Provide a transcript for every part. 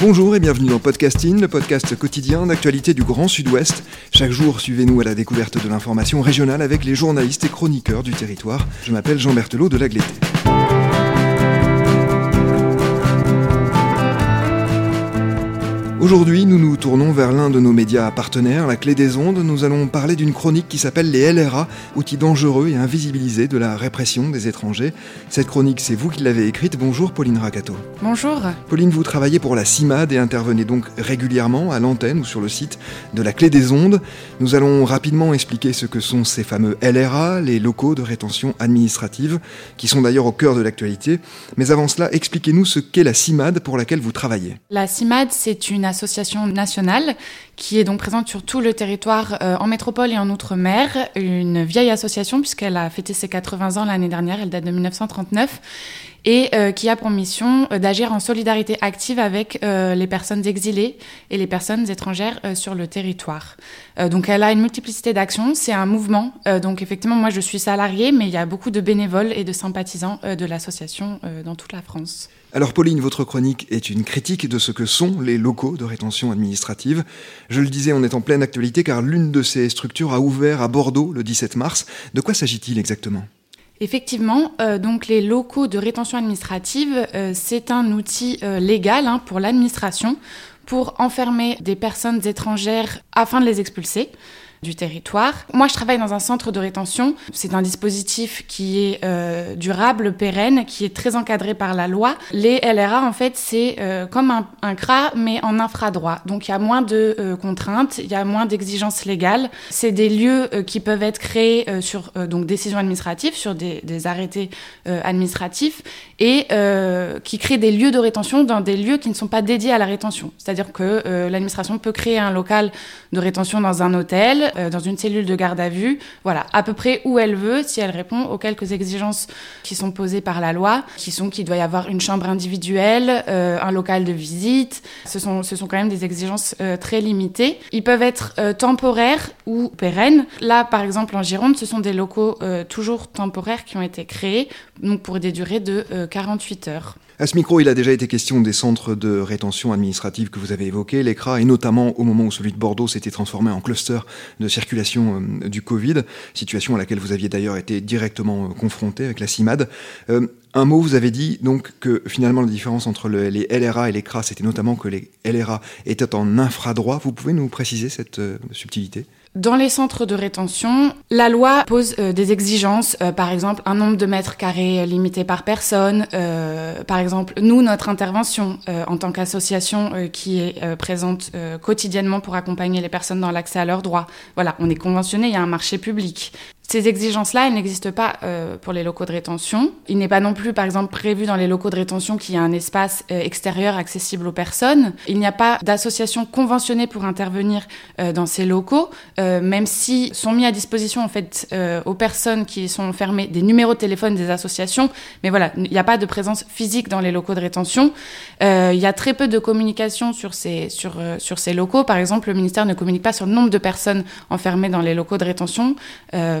Bonjour et bienvenue dans Podcasting, le podcast quotidien d'actualité du Grand Sud-Ouest. Chaque jour, suivez-nous à la découverte de l'information régionale avec les journalistes et chroniqueurs du territoire. Je m'appelle Jean Berthelot de Lagleté. Aujourd'hui, nous nous tournons vers l'un de nos médias partenaires, la Clé des Ondes. Nous allons parler d'une chronique qui s'appelle les LRA, outils dangereux et invisibilisés de la répression des étrangers. Cette chronique, c'est vous qui l'avez écrite. Bonjour Pauline Racato. Bonjour. Pauline, vous travaillez pour la CIMAD et intervenez donc régulièrement à l'antenne ou sur le site de la Clé des Ondes. Nous allons rapidement expliquer ce que sont ces fameux LRA, les locaux de rétention administrative, qui sont d'ailleurs au cœur de l'actualité. Mais avant cela, expliquez-nous ce qu'est la CIMAD pour laquelle vous travaillez. La CIMAD, c'est une association nationale qui est donc présente sur tout le territoire euh, en métropole et en outre-mer. Une vieille association puisqu'elle a fêté ses 80 ans l'année dernière, elle date de 1939 et euh, qui a pour mission euh, d'agir en solidarité active avec euh, les personnes exilées et les personnes étrangères sur le territoire. Donc elle a une multiplicité d'actions, c'est un mouvement. Donc effectivement, moi je suis salariée, mais il y a beaucoup de bénévoles et de sympathisants de l'association dans toute la France. Alors Pauline, votre chronique est une critique de ce que sont les locaux de rétention administrative. Je le disais, on est en pleine actualité car l'une de ces structures a ouvert à Bordeaux le 17 mars. De quoi s'agit-il exactement? Effectivement, euh, donc les locaux de rétention administrative, euh, c'est un outil euh, légal hein, pour l'administration pour enfermer des personnes étrangères afin de les expulser du territoire. Moi, je travaille dans un centre de rétention. C'est un dispositif qui est euh, durable, pérenne, qui est très encadré par la loi. Les LRA, en fait, c'est euh, comme un, CRA, mais en infradroit. Donc, il y a moins de euh, contraintes, il y a moins d'exigences légales. C'est des lieux qui peuvent être créés sur donc décisions administratives, sur des arrêtés administratifs, et qui créent des lieux de rétention dans des lieux qui ne sont pas dédiés à la rétention. C'est-à-dire que l'administration peut créer un local de rétention dans un hôtel, euh, dans une cellule de garde à vue, voilà, à peu près où elle veut, si elle répond aux quelques exigences qui sont posées par la loi, qui sont qu'il doit y avoir une chambre individuelle, euh, un local de visite. Ce sont, ce sont quand même des exigences euh, très limitées. Ils peuvent être temporaires ou pérennes. Là, par exemple, en Gironde, ce sont des locaux toujours temporaires qui ont été créés, donc pour des durées de 48 heures. À ce micro, il a déjà été question des centres de rétention administrative que vous avez évoqués, l'ECRA, et notamment au moment où celui de Bordeaux s'était transformé en cluster de circulation euh, du Covid, situation à laquelle vous aviez d'ailleurs été directement euh, confronté avec la CIMAD. Euh, un mot, vous avez dit donc que finalement la différence entre le, les LRA et l'ECRA, c'était notamment que les LRA étaient en infradroit. Vous pouvez nous préciser cette subtilité? Dans les centres de rétention, la loi pose euh, des exigences, euh, par exemple un nombre de mètres carrés limité par personne. Euh, par exemple, nous, notre intervention euh, en tant qu'association euh, qui est euh, présente quotidiennement pour accompagner les personnes dans l'accès à leurs droits. Voilà, on est conventionné, il y a un marché public. Ces exigences-là, elles n'existent pas euh, pour les locaux de rétention. Il n'est pas non plus, par exemple, prévu dans les locaux de rétention qu'il y a un espace euh, extérieur accessible aux personnes. Il n'y a pas d'association conventionnée pour intervenir euh, dans ces locaux, euh, même si sont mis à disposition en fait euh, aux personnes qui sont fermées des numéros de téléphone des associations. Mais voilà, il n'y a pas de présence physique dans les locaux de rétention. Il y a très peu de communication sur ces sur sur ces locaux. Par exemple, le ministère ne communique pas sur le nombre de personnes enfermées dans les locaux de rétention. Euh,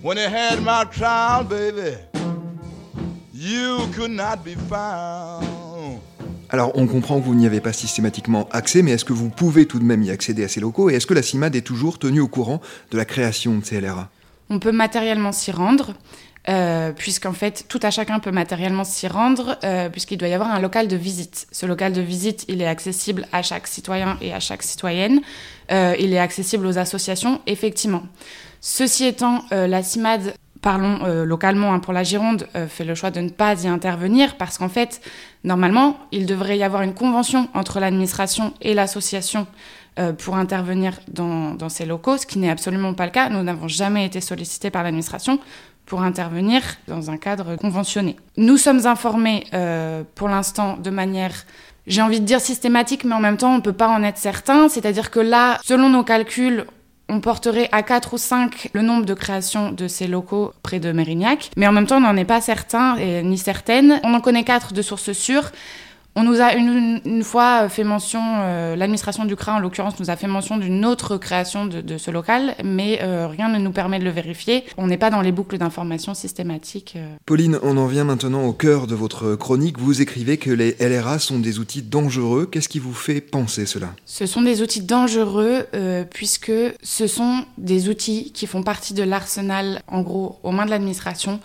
When had my trial, baby, you could not be found. Alors on comprend que vous n'y avez pas systématiquement accès, mais est-ce que vous pouvez tout de même y accéder à ces locaux? Et est-ce que la CIMAD est toujours tenue au courant de la création de ces LRA On peut matériellement s'y rendre. Euh, puisqu'en fait, tout à chacun peut matériellement s'y rendre, euh, puisqu'il doit y avoir un local de visite. Ce local de visite, il est accessible à chaque citoyen et à chaque citoyenne. Euh, il est accessible aux associations, effectivement. Ceci étant, la CIMAD parlons localement hein, pour la Gironde, fait le choix de ne pas y intervenir parce qu'en fait, normalement, il devrait y avoir une convention entre l'administration et l'association pour intervenir dans, dans, ces locaux, ce qui n'est absolument pas le cas. Nous n'avons jamais été sollicités par l'administration pour intervenir dans un cadre conventionné. Nous sommes informés euh, pour l'instant de manière j'ai envie de dire systématique, mais en même temps, on ne peut pas en être certain. C'est-à-dire que là, selon nos calculs, on porterait à 4 ou 5 le nombre de créations de ces locaux près de Mérignac. Mais en même temps, on n'en est pas certain ni certaine. On en connaît 4 de sources sûres. On nous a une, fois fait mention, euh, l'administration du CRA en l'occurrence nous a fait mention d'une autre création de, ce local, mais euh, rien ne nous permet de le vérifier. On n'est pas dans les boucles d'information systématiques. Euh. Pauline, on en vient maintenant au cœur de votre chronique. Vous écrivez que les LRA sont des outils dangereux. Qu'est-ce qui vous fait penser cela? Ce sont des outils dangereux puisque ce sont des outils qui font partie de l'arsenal, en gros, aux mains de l'administration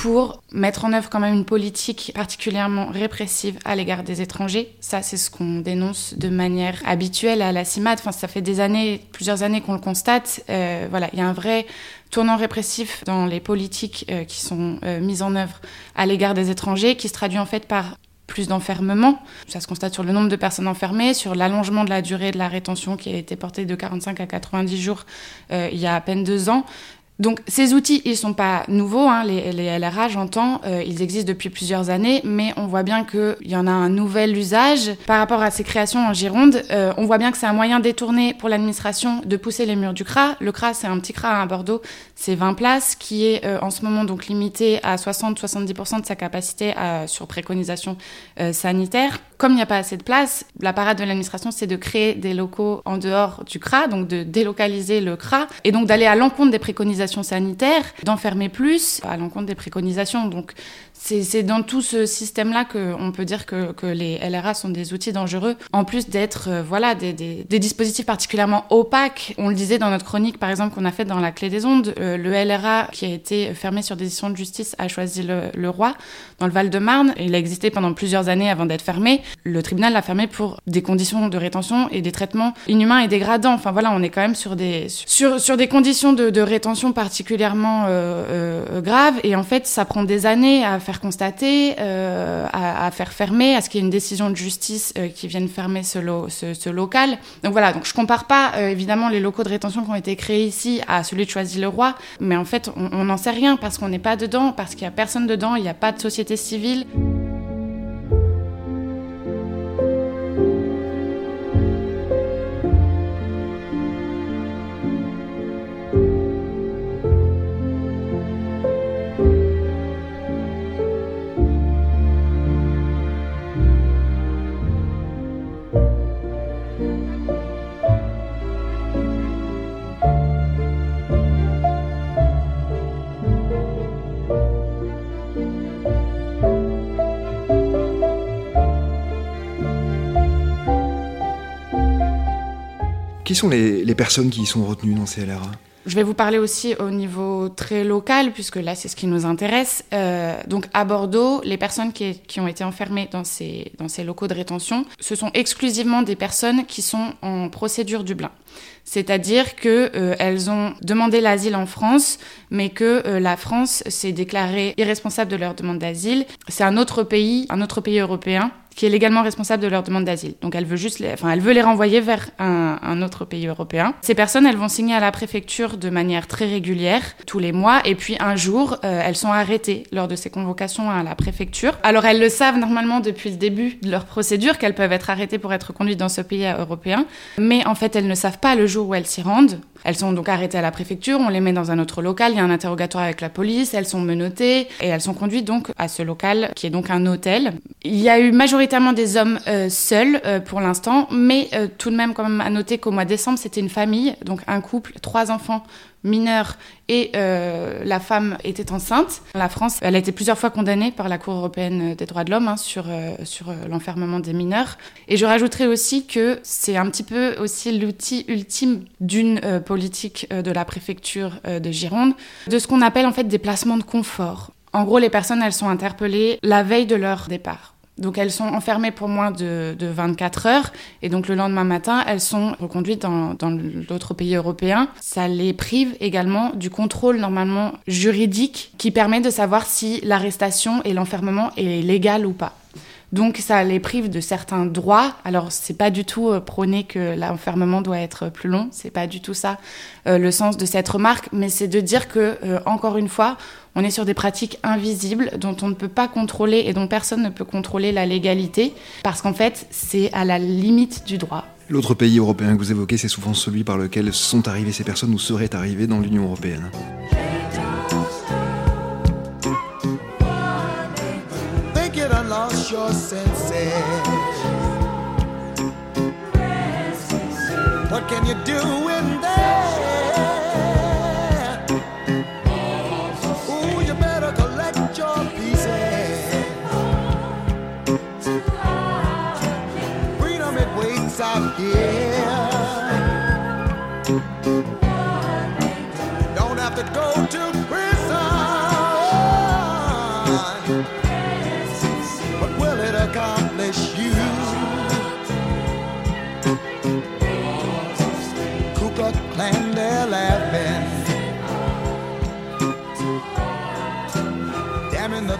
pour mettre en œuvre quand même une politique particulièrement répressive à l'égard des étrangers. Ça, c'est ce qu'on dénonce de manière habituelle à la CIMAD. Enfin, ça fait des années, plusieurs années qu'on le constate. Euh, voilà, il y a un vrai tournant répressif dans les politiques euh, qui sont euh, mises en œuvre à l'égard des étrangers, qui se traduit en fait par plus d'enfermement. Ça se constate sur le nombre de personnes enfermées, sur l'allongement de la durée de la rétention qui a été portée de 45 à 90 jours il y a à peine deux ans. Donc ces outils, ils sont pas nouveaux, hein, les, les, LRA, j'entends, euh, ils existent depuis plusieurs années, mais on voit bien qu'il y en a un nouvel usage par rapport à ces créations en Gironde. Euh, on voit bien que c'est un moyen détourné pour l'administration de pousser les murs du CRA. Le CRA, c'est un petit CRA à Bordeaux, c'est 20 places, qui est euh, en ce moment donc limité à 60-70% de sa capacité sur préconisation sanitaire. Comme il n'y a pas assez de place, la parade de l'administration, c'est de créer des locaux en dehors du CRA, donc de délocaliser le CRA, et donc d'aller à l'encontre des préconisations sanitaire, d'enfermer plus à l'encontre des préconisations. Donc c'est dans tout ce système-là qu'on peut dire que, les LRA sont des outils dangereux, en plus d'être euh, voilà des, dispositifs particulièrement opaques. On le disait dans notre chronique, par exemple, qu'on a fait dans la clé des ondes, euh, le LRA qui a été fermé sur décision de justice a choisi le, roi dans le Val-de-Marne. Il a existé pendant plusieurs années avant d'être fermé. Le tribunal l'a fermé pour des conditions de rétention et des traitements inhumains et dégradants. Enfin voilà, on est quand même sur des conditions de, rétention particulièrement euh, graves. Et en fait, ça prend des années à faire faire constater, euh, à, faire fermer, à ce qu'il y ait une décision de justice euh, qui vienne fermer ce, local. Donc voilà, donc je compare pas euh, évidemment les locaux de rétention qui ont été créés ici à celui de Choisy-le-Roi, mais en fait on n'en sait rien parce qu'on n'est pas dedans, parce qu'il y a personne dedans, il n'y a pas de société civile. Qui sont les, personnes qui sont retenues dans ces LRA je vais vous parler aussi au niveau très local, puisque là, c'est ce qui nous intéresse. Euh, donc, à Bordeaux, les personnes qui, ont été enfermées dans ces, dans ces locaux de rétention, ce sont exclusivement des personnes qui sont en procédure Dublin. C'est-à-dire qu'elles euh, ont demandé l'asile en France, mais que euh, la France s'est déclarée irresponsable de leur demande d'asile. C'est un autre pays, un autre pays européen qui est légalement responsable de leur demande d'asile. Donc elle veut juste, les, enfin elle veut les renvoyer vers un, un, autre pays européen. Ces personnes, elles vont signer à la préfecture de manière très régulière, tous les mois, et puis un jour, euh, elles sont arrêtées lors de ces convocations à la préfecture. Alors elles le savent normalement depuis le début de leur procédure qu'elles peuvent être arrêtées pour être conduites dans ce pays européen, mais en fait elles ne savent pas le jour où elles s'y rendent. Elles sont donc arrêtées à la préfecture, on les met dans un autre local, il y a un interrogatoire avec la police, elles sont menottées et elles sont conduites donc à ce local qui est donc un hôtel. Il y a eu majoritairement des hommes euh, seuls euh, pour l'instant, mais euh, tout de même quand même à noter qu'au mois de décembre c'était une famille, donc un couple, trois enfants mineur et euh, la femme était enceinte. La France, elle a été plusieurs fois condamnée par la Cour européenne des droits de l'homme hein, sur, euh, sur euh, l'enfermement des mineurs. Et je rajouterai aussi que c'est un petit peu aussi l'outil ultime d'une politique de la préfecture de Gironde, de ce qu'on appelle en fait des placements de confort. En gros, les personnes, elles sont interpellées la veille de leur départ. Donc elles sont enfermées pour moins de, 24 heures et donc le lendemain matin, elles sont reconduites dans, dans pays européen. Ça les prive également du contrôle normalement juridique qui permet de savoir si l'arrestation et l'enfermement est légal ou pas. Donc ça les prive de certains droits. Alors c'est pas du tout euh, prôner que l'enfermement doit être plus long, c'est pas du tout ça euh, le sens de cette remarque, mais c'est de dire que euh, encore une fois, on est sur des pratiques invisibles dont on ne peut pas contrôler et dont personne ne peut contrôler la légalité parce qu'en fait, c'est à la limite du droit. L'autre pays européen que vous évoquez, c'est souvent celui par lequel sont arrivées ces personnes ou seraient arrivées dans l'Union européenne. Your senses. What can you do in there?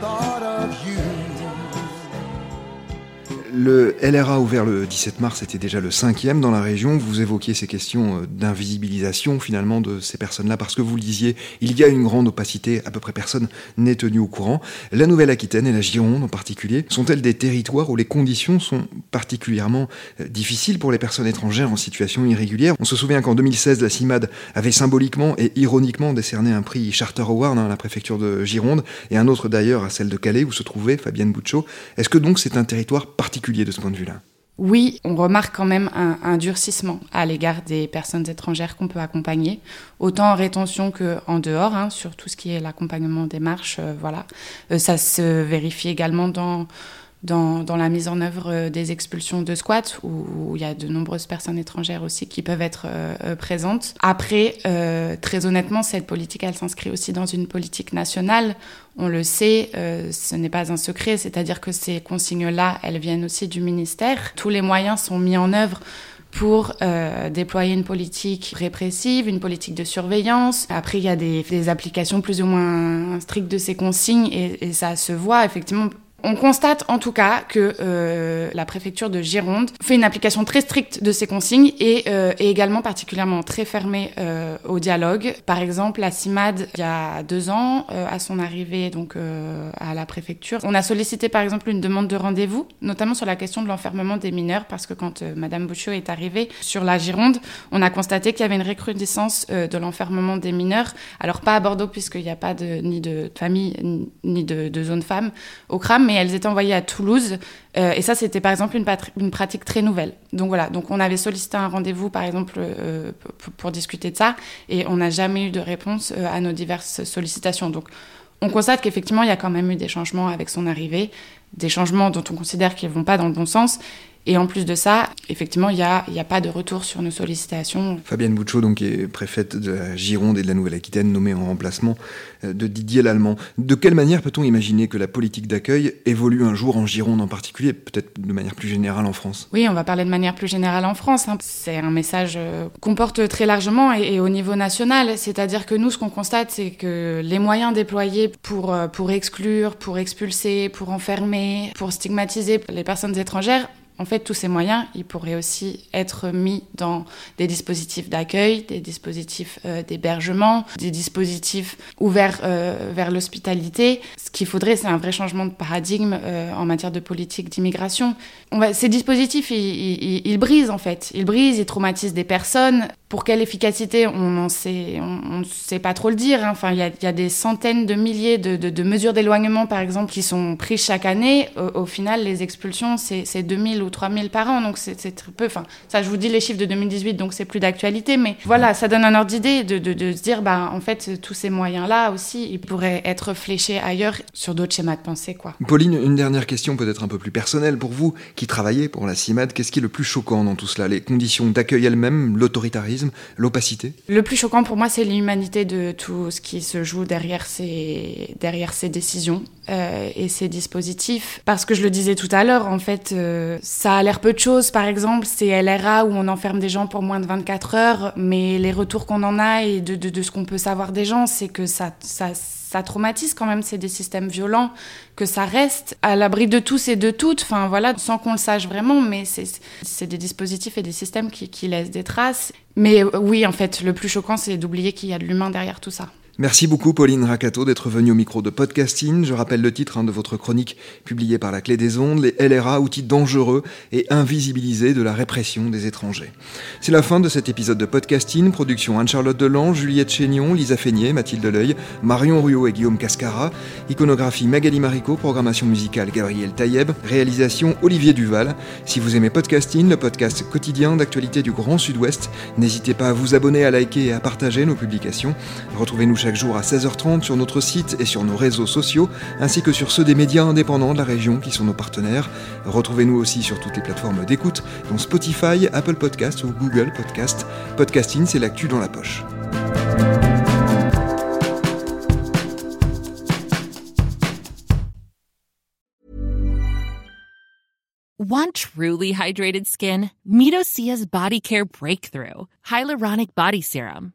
thought Le LRA ouvert le 17 mars était déjà le cinquième dans la région. Vous évoquiez ces questions euh, d'invisibilisation finalement de ces personnes-là parce que vous le disiez, il y a une grande opacité, à peu près personne n'est tenu au courant. La Nouvelle-Aquitaine et la Gironde en particulier sont-elles des territoires où les conditions sont particulièrement euh, difficiles pour les personnes étrangères en situation irrégulière? On se souvient qu'en 2016, la CIMAD avait symboliquement et ironiquement décerné un prix Charter Award hein, à la préfecture de Gironde et un autre d'ailleurs à celle de Calais où se trouvait Fabienne Bouchot. Est-ce que donc c'est un territoire de ce point de vue-là oui, on remarque quand même un, durcissement à l'égard des personnes étrangères qu'on peut accompagner, autant en rétention qu'en dehors, hein, sur tout ce qui est l'accompagnement des marches. Euh, voilà, euh, ça se vérifie également dans dans, la mise en œuvre euh, des expulsions de squats, où, il y a de nombreuses personnes étrangères aussi qui peuvent être euh, euh, présentes. Après, très honnêtement, cette politique, elle s'inscrit aussi dans une politique nationale. On le sait, ce n'est pas un secret, c'est-à-dire que ces consignes-là, elles viennent aussi du ministère. Tous les moyens sont mis en œuvre pour déployer une politique répressive, une politique de surveillance. Après, il y a des, applications plus ou moins strictes de ces consignes et ça se voit effectivement on constate en tout cas que euh, la préfecture de Gironde fait une application très stricte de ces consignes et euh, est également particulièrement très fermée euh, au dialogue. Par exemple, la CIMAD, il y a deux ans, à son arrivée donc à la préfecture, on a sollicité par exemple une demande de rendez-vous, notamment sur la question de l'enfermement des mineurs, parce que quand Madame Bouchot est arrivée sur la Gironde, on a constaté qu'il y avait une recrudescence de l'enfermement des mineurs. Alors pas à Bordeaux puisqu'il n'y a pas de, ni de famille ni de, de zone femme au CRAM, mais elles étaient envoyées à Toulouse. Euh, et ça, c'était par exemple une, une, pratique très nouvelle. Donc voilà, donc on avait sollicité un rendez-vous, par exemple, euh, pour, discuter de ça, et on n'a jamais eu de réponse euh, à nos diverses sollicitations. Donc on constate qu'effectivement, il y a quand même eu des changements avec son arrivée, des changements dont on considère qu'ils ne vont pas dans le bon sens, et en plus de ça, effectivement, il n'y a, a, pas de retour sur nos sollicitations. Fabienne Bouchot, donc, est préfète de la Gironde et de la Nouvelle-Aquitaine, nommée en remplacement euh, de Didier Lallemand. De quelle manière peut-on imaginer que la politique d'accueil évolue un jour en Gironde en particulier, peut-être de manière plus générale en France? Oui, on va parler de manière plus générale en France. Hein. C'est un message euh, qu'on porte très largement et, au niveau national. C'est-à-dire que nous, ce qu'on constate, c'est que les moyens déployés pour, euh, pour exclure, pour expulser, pour enfermer, pour stigmatiser les personnes étrangères en fait, tous ces moyens, ils pourraient aussi être mis dans des dispositifs d'accueil, des dispositifs euh, d'hébergement, des dispositifs ouverts euh, vers l'hospitalité. Ce qu'il faudrait, c'est un vrai changement de paradigme euh, en matière de politique d'immigration. Ces dispositifs, ils, brisent en fait. Ils brisent, ils traumatisent des personnes. Pour quelle efficacité, on ne sait, pas trop le dire. Hein. Enfin, il y a, des centaines de milliers de, mesures d'éloignement, par exemple, qui sont prises chaque année. Au, au final, les expulsions, c'est 2000 ou 3000 par an, donc c'est très peu. Enfin, ça, je vous dis les chiffres de 2018, donc c'est plus d'actualité, mais voilà, ça donne un ordre d'idée de, de, se dire, bah, en fait, tous ces moyens-là aussi, ils pourraient être fléchés ailleurs sur d'autres schémas de pensée, quoi. Pauline, une dernière question peut-être un peu plus personnelle pour vous, qui travaillez pour la CIMAD. Qu'est-ce qui est le plus choquant dans tout cela? Les conditions d'accueil elles-mêmes, l'autoritarisme, l'opacité? Le plus choquant pour moi, c'est l'humanité de tout ce qui se joue derrière ces, derrière ces décisions euh, et ces dispositifs. Parce que je le disais tout à l'heure, en fait, euh, ça a l'air peu de choses. Par exemple, c'est LRA où on enferme des gens pour moins de 24 heures, mais les retours qu'on en a et de, de, ce qu'on peut savoir des gens, c'est que ça, ça, ça traumatise quand même. C'est des systèmes violents, que ça reste à l'abri de tous et de toutes. Enfin voilà, sans qu'on le sache vraiment, mais c'est des dispositifs et des systèmes qui, qui laissent des traces. Mais oui, en fait, le plus choquant, c'est d'oublier qu'il y a de l'humain derrière tout ça. Merci beaucoup Pauline Racato d'être venue au micro de Podcasting. Je rappelle le titre hein, de votre chronique publiée par la Clé des Ondes, les LRA, outils dangereux et invisibilisés de la répression des étrangers. C'est la fin de cet épisode de Podcasting, production Anne-Charlotte Delan, Juliette Chénion, Lisa Feignet, Mathilde Leuil, Marion Ruot et Guillaume Cascara, iconographie Magali Marico, programmation musicale Gabriel Taïeb, réalisation Olivier Duval. Si vous aimez Podcasting, le podcast quotidien d'actualité du Grand Sud-Ouest, n'hésitez pas à vous abonner, à liker et à partager nos publications. Retrouvez-nous chaque jour à 16h30 sur notre site et sur nos réseaux sociaux, ainsi que sur ceux des médias indépendants de la région qui sont nos partenaires. Retrouvez-nous aussi sur toutes les plateformes d'écoute, dont Spotify, Apple Podcast ou Google Podcast. Podcasting, c'est l'actu dans la poche. Want truly hydrated skin? Body Care Breakthrough Hyaluronic Body Serum.